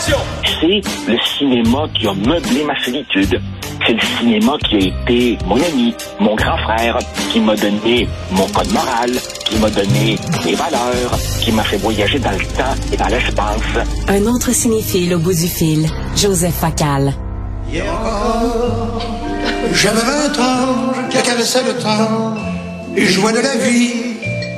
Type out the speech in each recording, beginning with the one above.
C'est le cinéma qui a meublé ma solitude. C'est le cinéma qui a été mon ami, mon grand frère, qui m'a donné mon code moral, qui m'a donné mes valeurs, qui m'a fait voyager dans le temps et dans l'espace. Un autre cinéphile au bout du fil, Joseph Facal. j'avais 20 ans, je le temps, et jouais de la vie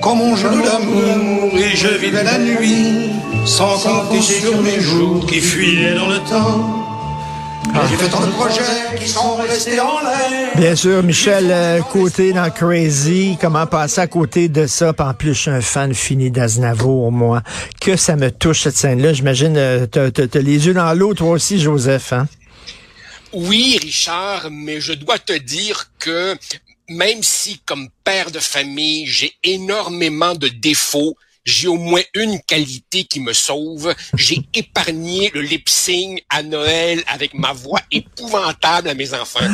comme on joue de l'amour, et je vivais la nuit sans compter sur mes jours qui fuyaient dans le temps. J'ai fait tant de projets qui sont restés en l'air. Bien sûr, Michel euh, Côté dans Crazy, comment passer à côté de ça? Puis en plus, je suis un fan fini d'Aznavour, moi. Que ça me touche, cette scène-là. J'imagine, euh, t'as t'as les yeux dans l'eau, toi aussi, Joseph, hein? Oui, Richard, mais je dois te dire que même si comme père de famille, j'ai énormément de défauts, j'ai au moins une qualité qui me sauve. J'ai épargné le lip sync à Noël avec ma voix épouvantable à mes enfants.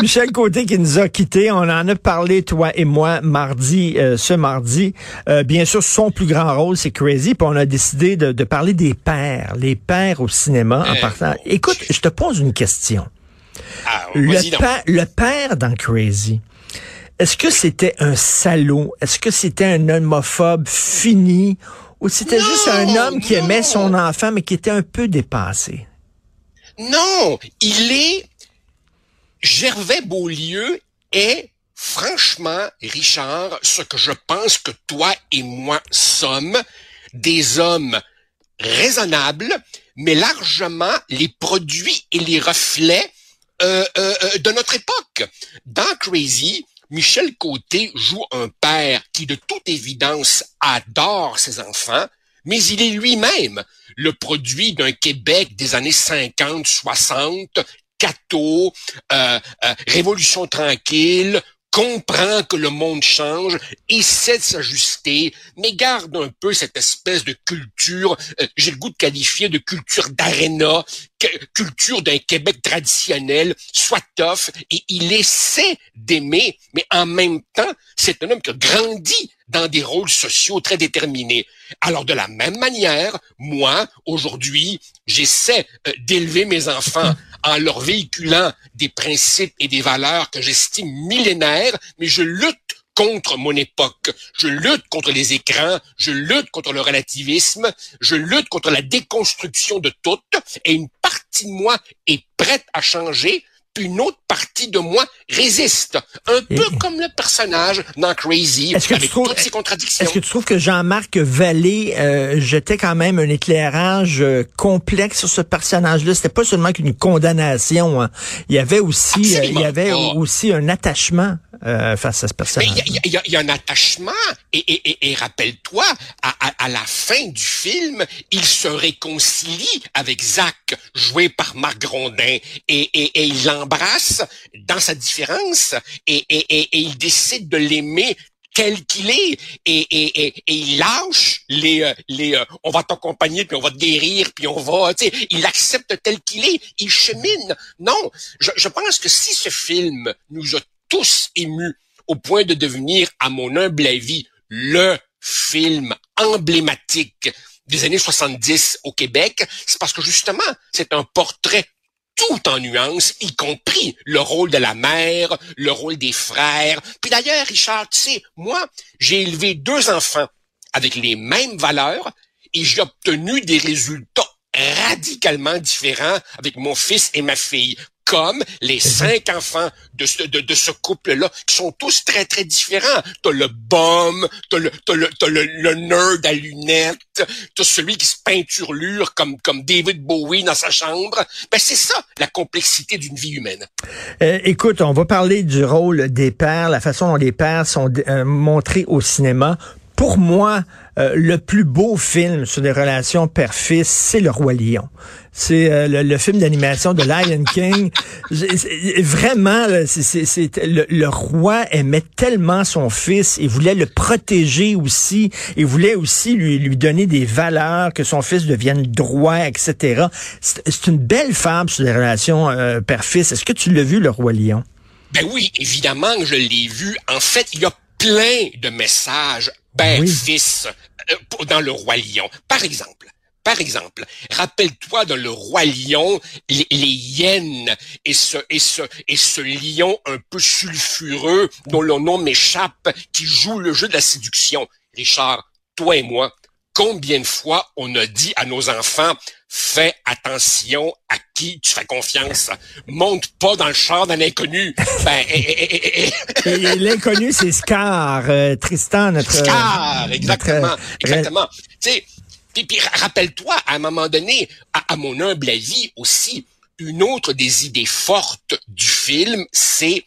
Michel Côté qui nous a quittés, on en a parlé toi et moi mardi, euh, ce mardi. Euh, bien sûr, son plus grand rôle c'est Crazy, puis on a décidé de, parler des pères, les pères au cinéma en partant. Écoute, je te pose une question. Ah, le, père, le père dans Crazy. Est-ce que c'était un salaud? Est-ce que c'était un homophobe fini? Ou c'était juste un homme qui aimait son enfant, mais qui était un peu dépassé? Non, il est... Gervais Beaulieu est, franchement, Richard, ce que je pense que toi et moi sommes, des hommes raisonnables, mais largement les produits et les reflets euh, euh, euh, de notre époque. Dans Crazy, Michel Côté joue un père qui, de toute évidence, adore ses enfants, mais il est lui-même le produit d'un Québec des années 50, 60, Cato, euh, euh, Révolution tranquille, comprend que le monde change, essaie de s'ajuster, mais garde un peu cette espèce de culture, euh, j'ai le goût de qualifier de culture d'aréna, culture d'un Québec traditionnel, soit tough, et il essaie d'aimer, mais en même temps, c'est un homme qui a grandi dans des rôles sociaux très déterminés. Alors de la même manière, moi, aujourd'hui, j'essaie euh, d'élever mes enfants en leur véhiculant des principes et des valeurs que j'estime millénaires, mais je lutte contre mon époque. Je lutte contre les écrans, je lutte contre le relativisme, je lutte contre la déconstruction de tout, et une partie de moi est prête à changer, une autre partie de moi résiste. Un peu comme le personnage dans Crazy, avec toutes ses contradictions. Est-ce que tu trouves que Jean-Marc Vallée euh, jetait quand même un éclairage euh, complexe sur ce personnage-là? C'était pas seulement qu'une condamnation. Hein. Il y avait aussi, euh, il y avait aussi un attachement euh, face à ce personnage. Il y, y, a un attachement et, et, et, rappelle-toi, à, à, à, la fin du film, il se réconcilie avec Zach, joué par Marc Grondin, et, et il l'embrasse dans sa différence et, et il décide de l'aimer tel qu'il est et, et, et, et, il lâche les euh, les euh, on va t'accompagner puis on va te guérir puis on va tu sais il accepte tel qu'il est il chemine. Non je, je pense que si ce film nous a tous émus au point de devenir, à mon humble avis, le film emblématique des années 70 au Québec, c'est parce que justement, c'est un portrait tout en nuances, y compris le rôle de la mère, le rôle des frères. Puis d'ailleurs, Richard, tu sais, moi, j'ai élevé deux enfants avec les mêmes valeurs et j'ai obtenu des résultats radicalement différents avec mon fils et ma fille comme les mhm. cinq enfants de ce, de, de ce couple-là, qui sont tous très, très différents. T'as le bum, t'as le, t'as le, t'as le, le, nerd à lunettes, t'as celui qui se peinturlure comme, comme David Bowie dans sa chambre. Ben, c'est ça, la complexité d'une vie humaine. Euh, écoute, on va parler du rôle des pères, la façon dont les pères sont euh, montrés au cinéma. Pour moi, euh, le plus beau film sur les relations père-fils, c'est Le Roi Lion. C'est euh, le, film d'animation de Lion King. Vraiment, c'est, le, roi aimait tellement son fils et voulait le protéger aussi et voulait aussi lui, lui donner des valeurs, que son fils devienne droit, etc. C'est, une belle femme sur les relations euh, père-fils. Est-ce que tu l'as vu, Le Roi Lion? Ben oui, évidemment que je l'ai vu. En fait, il y a plein de messages père-fils euh, dans le roi lion. Par exemple, Par exemple, rappelle-toi dans Le Roi Lion, les, hyènes et ce, et, ce, et ce lion un peu sulfureux dont le nom m'échappe, qui joue le jeu de la séduction. Richard, toi et moi, combien de fois on a dit à nos enfants, fais attention à qui tu fais confiance. Monte pas dans le char d'un inconnu. Ben, l'inconnu, c'est Scar, euh, Tristan, notre... Scar, exactement, exactement. Tu sais, puis, rappelle-toi, à un moment donné, à, mon humble avis aussi, une autre des idées fortes du film, c'est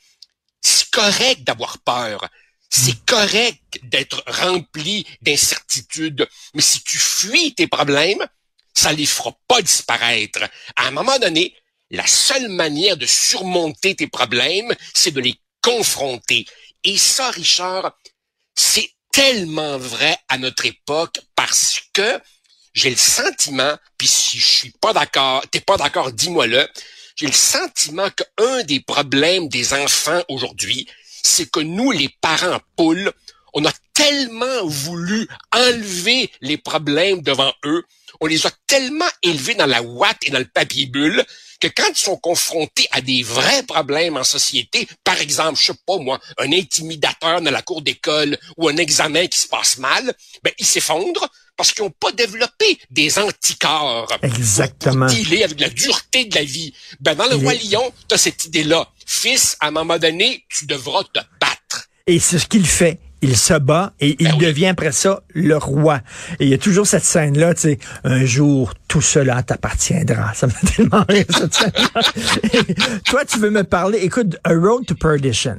c'est correct d'avoir peur. C'est correct d'être rempli d'incertitudes. Mais si tu fuis tes problèmes, ça les fera pas disparaître. À un moment donné, la seule manière de surmonter tes problèmes, c'est de les confronter. Et ça, Richard, c'est tellement vrai à notre époque parce que j'ai le sentiment, puis si je suis pas d'accord, t'es pas d'accord, dis-moi-le, j'ai le sentiment qu'un des problèmes des enfants aujourd'hui, c'est que nous, les parents poules, on a tellement voulu enlever les problèmes devant eux, on les a tellement élevés dans la ouate et dans le papier bulle que quand ils sont confrontés à des vrais problèmes en société, par exemple, je sais pas moi, un intimidateur dans la cour d'école ou un examen qui se passe mal, ben ils s'effondrent parce qu'ils n'ont pas développé des anticorps. Exactement. Dealer avec la dureté de la vie. Ben dans le roi lion, tu as cette idée-là. Fils, à un moment donné, tu devras te battre. Et c'est ce qu'il fait il se bat et il ben devient après ça le roi. Et il y a toujours cette scène-là, tu sais, un jour, tout cela t'appartiendra. Ça m'a tellement rire, cette scène Toi, tu veux me parler, écoute, A Road to Perdition.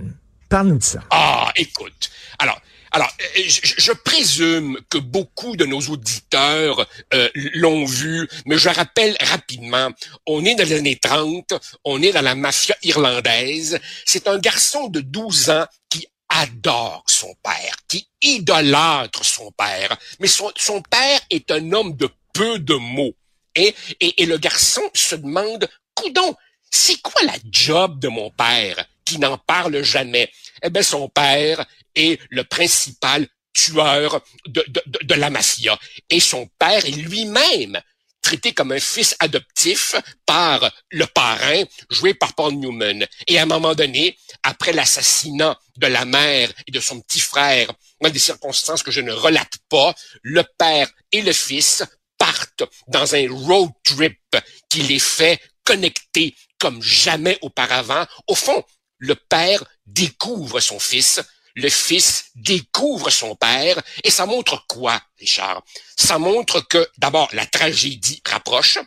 Parle-nous de ça. Ah, écoute. Alors, alors, euh, je, présume que beaucoup de nos auditeurs euh, l'ont vu, mais je rappelle rapidement, on est dans les années 30, on est dans la mafia irlandaise. C'est un garçon de 12 ans qui adore son père, qui idolâtre son père. Mais son, père est un homme de peu de mots. Et, et, et le garçon se demande, coudon, c'est quoi la job de mon père qui n'en parle jamais? Eh bien, son père est le principal tueur de, de, de, la mafia. Et son père est lui-même traité comme un fils adoptif par le parrain, joué par Paul Newman. Et à un moment donné, après l'assassinat de la mère et de son petit frère, dans des circonstances que je ne relate pas, le père et le fils partent dans un road trip qui les fait connecter comme jamais auparavant. Au fond, le père découvre son fils, le fils découvre son père, et ça montre quoi, Richard? Ça montre que, d'abord, la tragédie rapproche,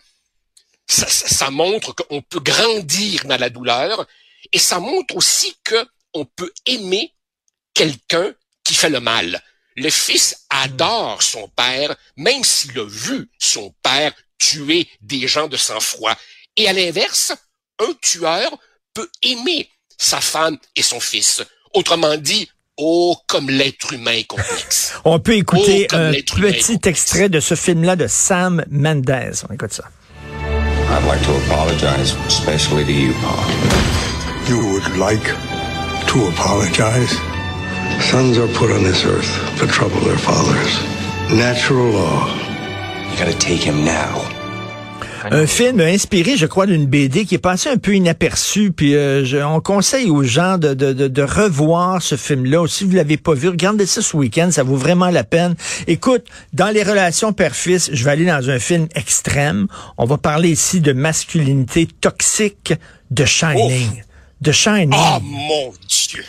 ça, montre qu'on peut grandir dans la douleur, et ça montre aussi qu'on peut aimer quelqu'un qui fait le mal. Le fils adore son père, même s'il a vu son père tuer des gens de sang-froid. Et à l'inverse, un tueur peut aimer sa femme et son fils. Autrement dit, oh, comme l'être humain est complexe. On peut écouter oh, un petit extrait de ce film-là de Sam Mendes. On écoute ça. I'd like to apologize, especially to you, Paul. You would like to apologize? Sons are put on this earth to trouble their fathers. Natural law. You gotta take him now. Un film inspiré, je crois, d'une BD qui est passé un peu inaperçu. Puis euh, on conseille aux gens de, de, de, revoir ce film-là. Si vous l'avez pas vu, regardez ça ce week-end, ça vaut vraiment la peine. Écoute, dans les relations père-fils, je vais aller dans un film extrême. On va parler ici de masculinité toxique de Shining. De Shining. Oh mon Dieu!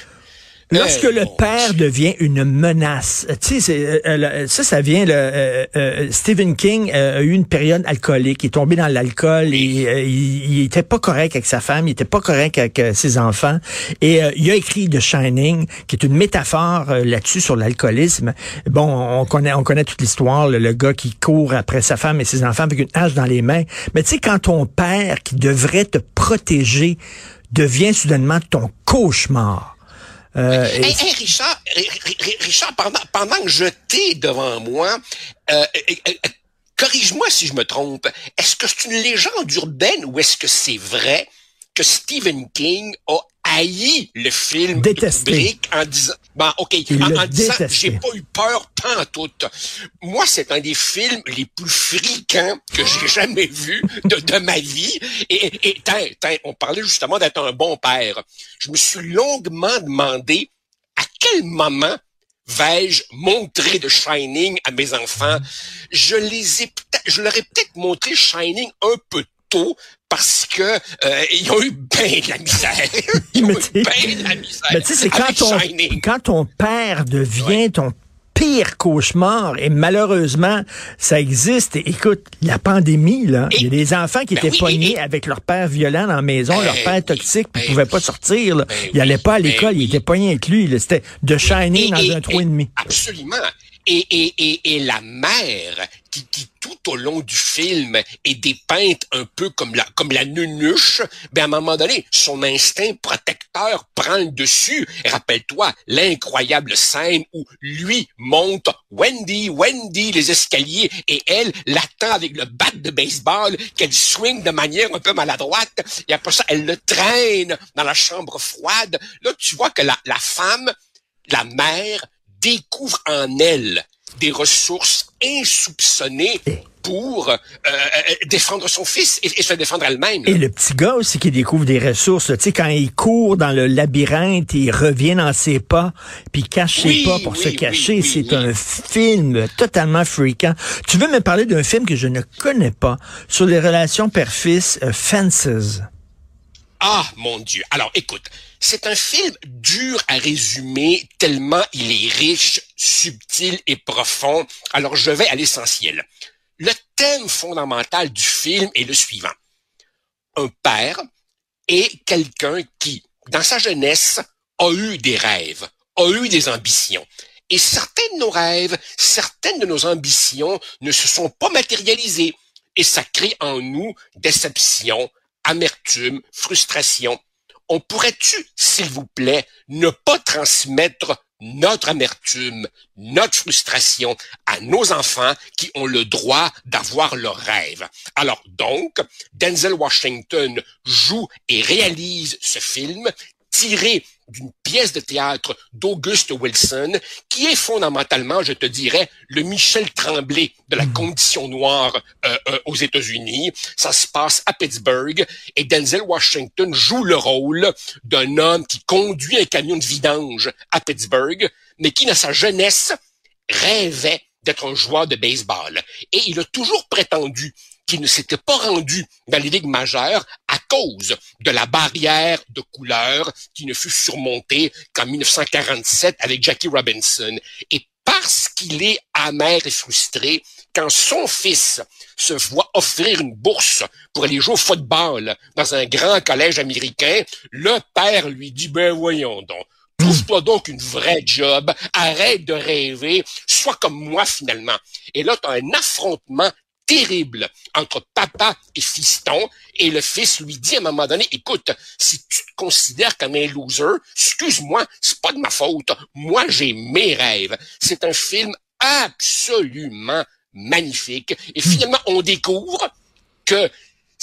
Lorsque le père devient une menace, tu sais, euh, euh, ça, ça vient. Le, euh, Stephen King a eu une période alcoolique, il est tombé dans l'alcool et il, était pas correct avec sa femme, il était pas correct avec ses enfants. Et il a écrit The Shining, qui est une métaphore là-dessus sur l'alcoolisme. Bon, on connaît, on connaît toute l'histoire, le, gars qui court après sa femme et ses enfants avec une hache dans les mains. Mais tu sais, quand ton père, qui devrait te protéger, devient soudainement ton cauchemar euh, Richard, Richard, pendant, pendant que je t'ai devant moi, euh, corrige-moi si je me trompe, est-ce que c'est une légende urbaine ou est-ce que c'est vrai? Que Stephen King a haï le film Détesté. Kubrick en disant, bon, ok, Il en, disant, j'ai pas eu peur tant en tout. Moi, c'est un des films les plus fréquents que j'ai jamais vu de, de ma vie. Et, et, tiens, tiens, on parlait justement d'être un bon père. Je me suis longuement demandé à quel moment vais-je montrer de Shining à mes enfants? Je les ai je leur ai peut-être montré Shining un peu tôt parce que euh, ils ont eu bien de la misère. Ils ont Mais eu tu- bien de la misère. Mais tu sais, c'est quand ton, quand ton père devient ton pire cauchemar, et malheureusement, ça existe. Et écoute, la pandémie, là, il y a des enfants qui Ben étaient oui, pognés et- et- avec leur père violent dans la maison, Ben leur père oui, toxique, puis ben ils pouvaient pas sortir. Là. Ben ils allaient pas à ben l'école, ils étaient pognés avec lui. C'était de Shining dans Et- un trou et- demi. Absolument. Et, et, et, et la mère qui, qui tout au long du film est dépeinte un peu comme la comme la nunuche, ben à un moment donné, son instinct protecteur prend le dessus. Et Rappelle-toi l'incroyable scène où lui monte Wendy, Wendy les escaliers et elle l'attend avec le bat de baseball qu'elle swing de manière un peu maladroite. Et après ça, elle le traîne dans la chambre froide. Là, tu vois que la, la femme, la mère, découvre en elle des ressources insoupçonnées pour euh, euh, défendre son fils et, et se défendre elle-même. Et le petit gars aussi qui découvre des ressources, tu sais, quand il court dans le labyrinthe, il revient dans ses pas, puis il cache ses Oui, pas pour oui, se cacher. oui, c'est un film totalement fréquent. Tu veux me parler d'un film que je ne connais pas sur les relations père-fils, euh, Fences? Ah, mon Dieu. Alors, écoute, c'est un film dur à résumer tellement il est riche, subtil et profond. Alors, je vais à l'essentiel. Le thème fondamental du film est le suivant. Un père est quelqu'un qui, dans sa jeunesse, a eu des rêves, a eu des ambitions. Et certains de nos rêves, certaines de nos ambitions ne se sont pas matérialisées. Et ça crée en nous déception, amertume, frustration. On pourrait-tu, s'il vous plaît, ne pas transmettre notre amertume, notre frustration à nos enfants qui ont le droit d'avoir leurs rêves. Alors donc, Denzel Washington joue et réalise ce film tiré d'une pièce de théâtre d'Auguste Wilson, qui est fondamentalement, je te dirais, le Michel Tremblay de la condition noire euh, euh, aux États-Unis. Ça se passe à Pittsburgh et Denzel Washington joue le rôle d'un homme qui conduit un camion de vidange à Pittsburgh, mais qui, dans sa jeunesse, rêvait d'être un joueur de baseball. Et il a toujours prétendu qu'il ne s'était pas rendu dans les ligues majeures cause de la barrière de couleur qui ne fut surmontée qu'en 1947 avec Jackie Robinson. Et parce qu'il est amer et frustré, quand son fils se voit offrir une bourse pour aller jouer au football dans un grand collège américain, le père lui dit, ben voyons donc, Trouve-toi donc une vraie job, arrête de rêver, sois comme moi finalement. Et là, tu as un affrontement terrible entre papa et fiston, et le fils lui dit à un moment donné, écoute, si tu te considères comme un loser, excuse-moi, c'est pas de ma faute. Moi, j'ai mes rêves. C'est un film absolument magnifique. Et finalement, on découvre que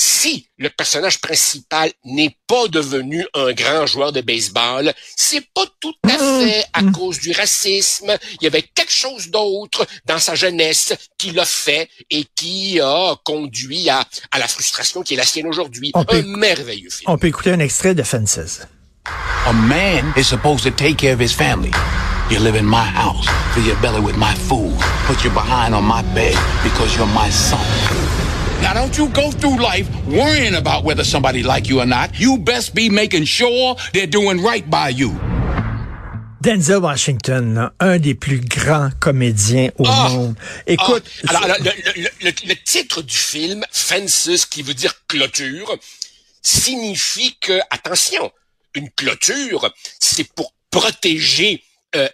si le personnage principal n'est pas devenu un grand joueur de baseball, c'est pas tout à fait à cause du racisme. Il y avait quelque chose d'autre dans sa jeunesse qui l'a fait et qui a conduit à, à la frustration qui est la sienne aujourd'hui. On peut- Un merveilleux film. On peut écouter un extrait de Fences. A man is supposed to take care of his family. You live in my house, fill your belly with my food, put your behind on my bed because you're my son. Now don't you go through life worrying about whether somebody like you or not. You best be making sure they're doing right by you. Denzel Washington, là, un des plus grands comédiens au Ah! monde. Écoute, Ah, alors, alors, le, le- le- le titre du film, Fences, qui veut dire clôture, signifie que, attention, une clôture, c'est pour protéger euh,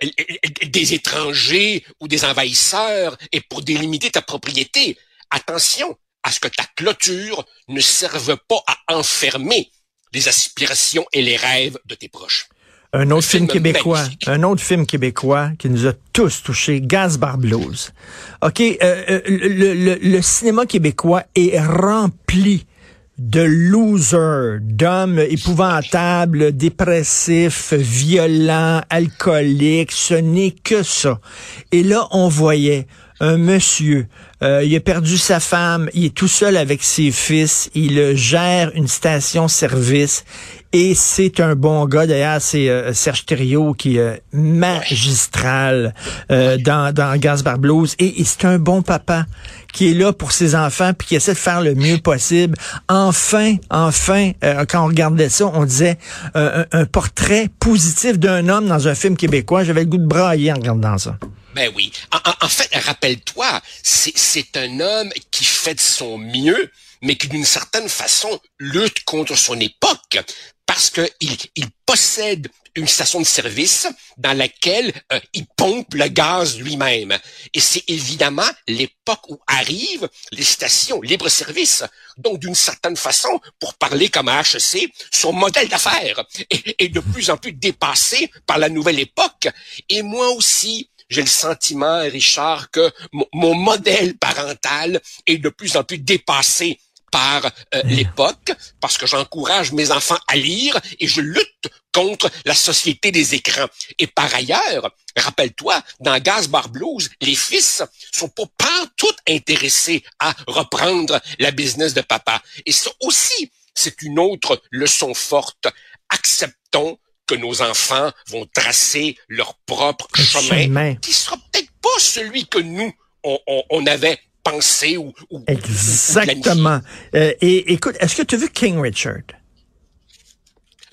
des étrangers ou des envahisseurs et pour délimiter ta propriété. Attention à ce que ta clôture ne serve pas à enfermer les aspirations et les rêves de tes proches. Un autre Un film film québécois, magnifique. un autre film québécois qui nous a tous touchés, Gaz Blues. OK, euh, euh, le, le- le cinéma québécois est rempli de losers, d'hommes épouvantables, dépressifs, violents, alcooliques. Ce n'est que ça. Et là, on voyait un monsieur, euh, il a perdu sa femme, il est tout seul avec ses fils, il gère une station-service et c'est un bon gars. D'ailleurs, c'est euh, Serge Thériault qui est magistral euh, dans, dans Blues et, c'est un bon papa qui est là pour ses enfants puis qui essaie de faire le mieux possible. Enfin, enfin, quand on regardait ça, on disait un, un portrait positif d'un homme dans un film québécois. J'avais le goût de brailler en regardant ça. Ben oui. En, fait, rappelle-toi, c'est un homme qui fait de son mieux, mais qui d'une certaine façon lutte contre son époque parce qu'il il possède une station de service dans laquelle euh, il pompe le gaz lui-même. Et c'est évidemment l'époque où arrivent les stations libre-service. Donc, d'une certaine façon, pour parler comme à HEC, son modèle d'affaires est, est de plus en plus dépassé par la nouvelle époque. Et moi aussi, j'ai le sentiment, Richard, que mon modèle parental est de plus en plus dépassé par euh, l'époque, parce que j'encourage mes enfants à lire et je lutte contre la société des écrans. Et par ailleurs, rappelle-toi, dans Gaz Bar Blues, les fils sont pas tout intéressés à reprendre la business de papa. Et ça aussi, c'est une autre leçon forte. Que nos enfants vont tracer leur propre chemin, qui sera peut-être pas celui que nous, on, avait pensé ou, ou Exactement. Euh, et écoute, est-ce que tu as vu King Richard?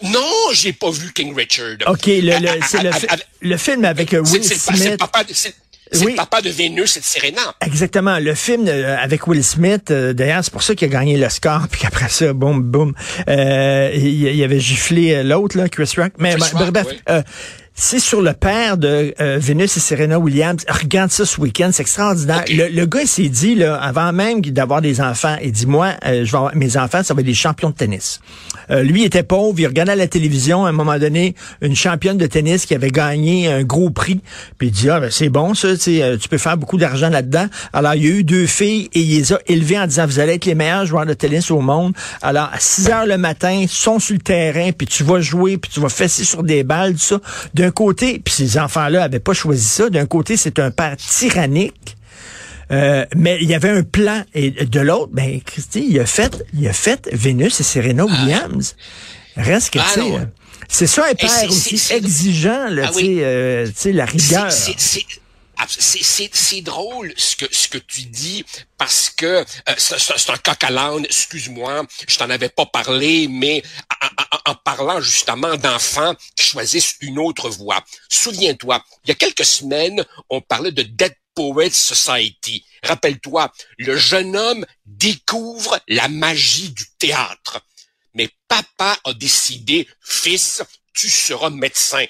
Non, j'ai pas vu King Richard. OK, le, c'est le, film avec Will Smith. C'est le papa de Vénus et de Serena. Exactement. Le film euh, avec Will Smith, euh, d'ailleurs, c'est pour ça qu'il a gagné le score, puis qu'après ça, boum, boum, euh, il, avait giflé l'autre, là, Chris Rock. Mais bref, c'est sur le père de euh, Venus et Serena Williams. Regarde ça ce week-end, c'est extraordinaire. Le, gars s'est dit, là, avant même d'avoir des enfants, il dit, moi, euh, je vais avoir, mes enfants, ça va être des champions de tennis. Euh, lui était pauvre, il regardait à la télévision à un moment donné une championne de tennis qui avait gagné un gros prix. Puis il dit, ah, ben, c'est bon ça, tu peux faire beaucoup d'argent là-dedans. Alors, il y a eu deux filles et il les a élevées en disant, vous allez être les meilleurs joueurs de tennis au monde. Alors, à 6 heures le matin, ils sont sur le terrain, puis tu vas jouer, puis tu vas fesser sur des balles, tout ça d'un côté, puis ces enfants-là avaient pas choisi ça, d'un côté, c'est un père tyrannique. Euh, mais il y avait un plan et de l'autre, ben Christy, il a fait, il a fait Vénus et Serena Williams. Reste que ah, tu c'est ça un père aussi exigeant, là, ah tu euh, sais, la rigueur. C'est drôle ce que ce que tu dis parce que euh, c'est un coq à l'âne, excuse-moi, je t'en avais pas parlé, mais en, parlant justement d'enfants qui choisissent une autre voie. Souviens-toi, il y a quelques semaines, on parlait de Dead Poets Society. Rappelle-toi, le jeune homme découvre la magie du théâtre. Mais papa a décidé, fils, tu seras médecin.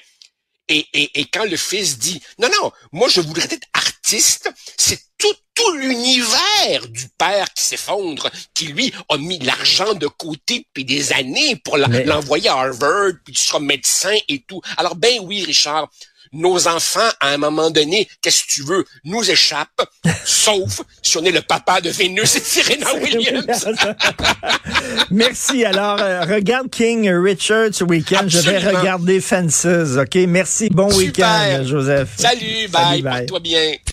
Et, et, et, quand le fils dit non non moi je voudrais être artiste c'est tout tout l'univers du père qui s'effondre qui lui a mis l'argent de côté depuis des années pour l'envoyer à Harvard puis tu seras médecin et tout. Alors ben oui Richard nos enfants, à un moment donné, qu'est-ce que tu veux, nous échappent, sauf si on est le papa de Vénus et Serena Williams. Merci. Alors, euh, regarde King Richard ce week-end. Je vais regarder Fences, OK? Merci. Bon week-end, Joseph. Salut, bye. bye. Porte-toi bien.